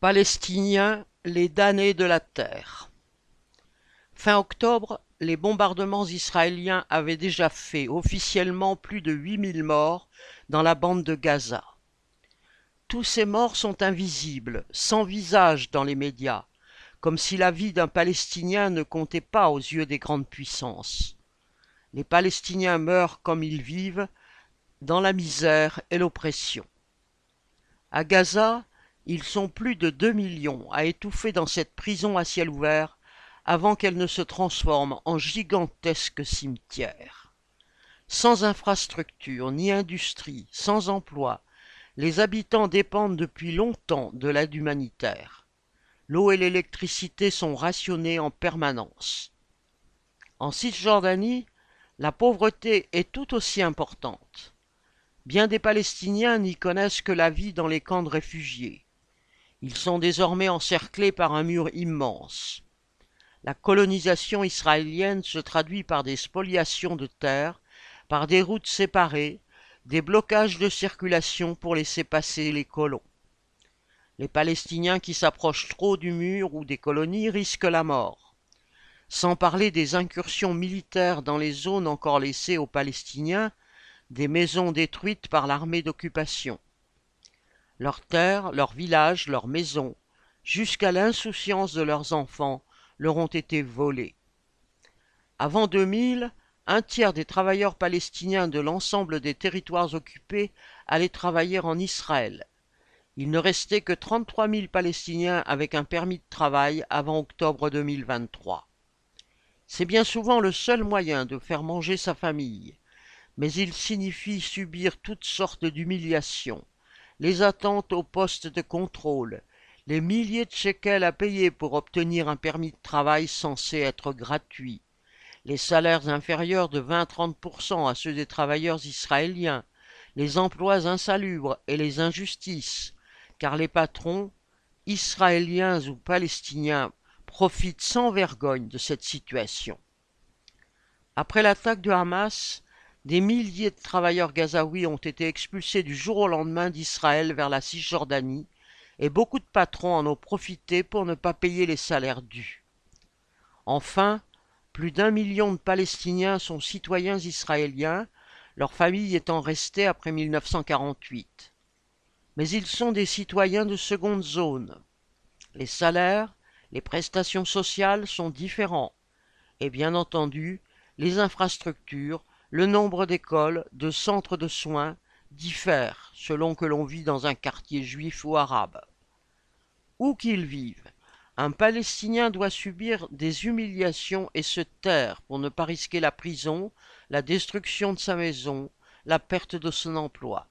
Palestiniens, les damnés de la terre. Fin octobre, les bombardements israéliens avaient déjà fait officiellement plus de 8000 morts dans la bande de Gaza. Tous ces morts sont invisibles, sans visage dans les médias, comme si la vie d'un Palestinien ne comptait pas aux yeux des grandes puissances. Les Palestiniens meurent comme ils vivent, dans la misère et l'oppression. À Gaza, ils sont plus de deux millions à étouffer dans cette prison à ciel ouvert avant qu'elle ne se transforme en gigantesque cimetière. Sans infrastructure ni industrie, sans emploi, les habitants dépendent depuis longtemps de l'aide humanitaire. L'eau et l'électricité sont rationnées en permanence. En Cisjordanie, la pauvreté est tout aussi importante. Bien des Palestiniens n'y connaissent que la vie dans les camps de réfugiés. Ils sont désormais encerclés par un mur immense. La colonisation israélienne se traduit par des spoliations de terres, par des routes séparées, des blocages de circulation pour laisser passer les colons. Les Palestiniens qui s'approchent trop du mur ou des colonies risquent la mort. Sans parler des incursions militaires dans les zones encore laissées aux Palestiniens, des maisons détruites par l'armée d'occupation. Leurs terres, leurs villages, leurs maisons, jusqu'à l'insouciance de leurs enfants, leur ont été volés. Avant 2000, un tiers des travailleurs palestiniens de l'ensemble des territoires occupés allaient travailler en Israël. Il ne restait que 33 000 Palestiniens avec un permis de travail avant octobre 2023. C'est bien souvent le seul moyen de faire manger sa famille, mais il signifie subir toutes sortes d'humiliations, les attentes au poste de contrôle, les milliers de shekels à payer pour obtenir un permis de travail censé être gratuit, les salaires inférieurs de 20-30% à ceux des travailleurs israéliens, les emplois insalubres et les injustices, car les patrons, israéliens ou palestiniens, profitent sans vergogne de cette situation. Après l'attaque de Hamas, des milliers de travailleurs gazaouis ont été expulsés du jour au lendemain d'Israël vers la Cisjordanie, et beaucoup de patrons en ont profité pour ne pas payer les salaires dus. Enfin, plus d'un million de Palestiniens sont citoyens israéliens, leurs familles étant restées après 1948. Mais ils sont des citoyens de seconde zone. Les salaires, les prestations sociales sont différents, et bien entendu, les infrastructures, le nombre d'écoles, de centres de soins diffèrent selon que l'on vit dans un quartier juif ou arabe. Où qu'il vive, un Palestinien doit subir des humiliations et se taire pour ne pas risquer la prison, la destruction de sa maison, la perte de son emploi.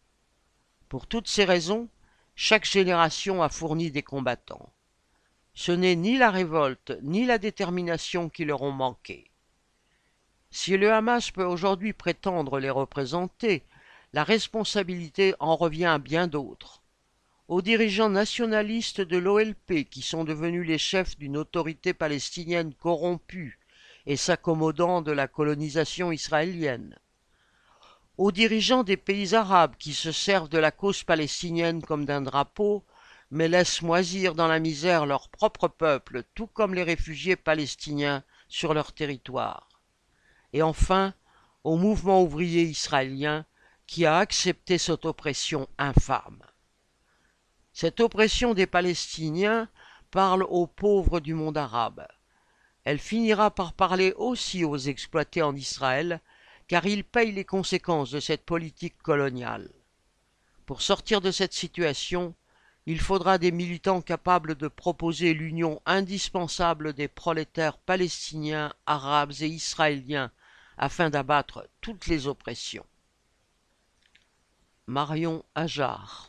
Pour toutes ces raisons, chaque génération a fourni des combattants. Ce n'est ni la révolte ni la détermination qui leur ont manqué. Si le Hamas peut aujourd'hui prétendre les représenter, la responsabilité en revient à bien d'autres. Aux dirigeants nationalistes de l'OLP qui sont devenus les chefs d'une autorité palestinienne corrompue et s'accommodant de la colonisation israélienne. Aux dirigeants des pays arabes qui se servent de la cause palestinienne comme d'un drapeau, mais laissent moisir dans la misère leur propre peuple, tout comme les réfugiés palestiniens sur leur territoire et enfin au mouvement ouvrier israélien qui a accepté cette oppression infâme. Cette oppression des Palestiniens parle aux pauvres du monde arabe. Elle finira par parler aussi aux exploités en Israël, car ils payent les conséquences de cette politique coloniale. Pour sortir de cette situation, il faudra des militants capables de proposer l'union indispensable des prolétaires palestiniens, arabes et israéliens afin d'abattre toutes les oppressions. Marion Ajar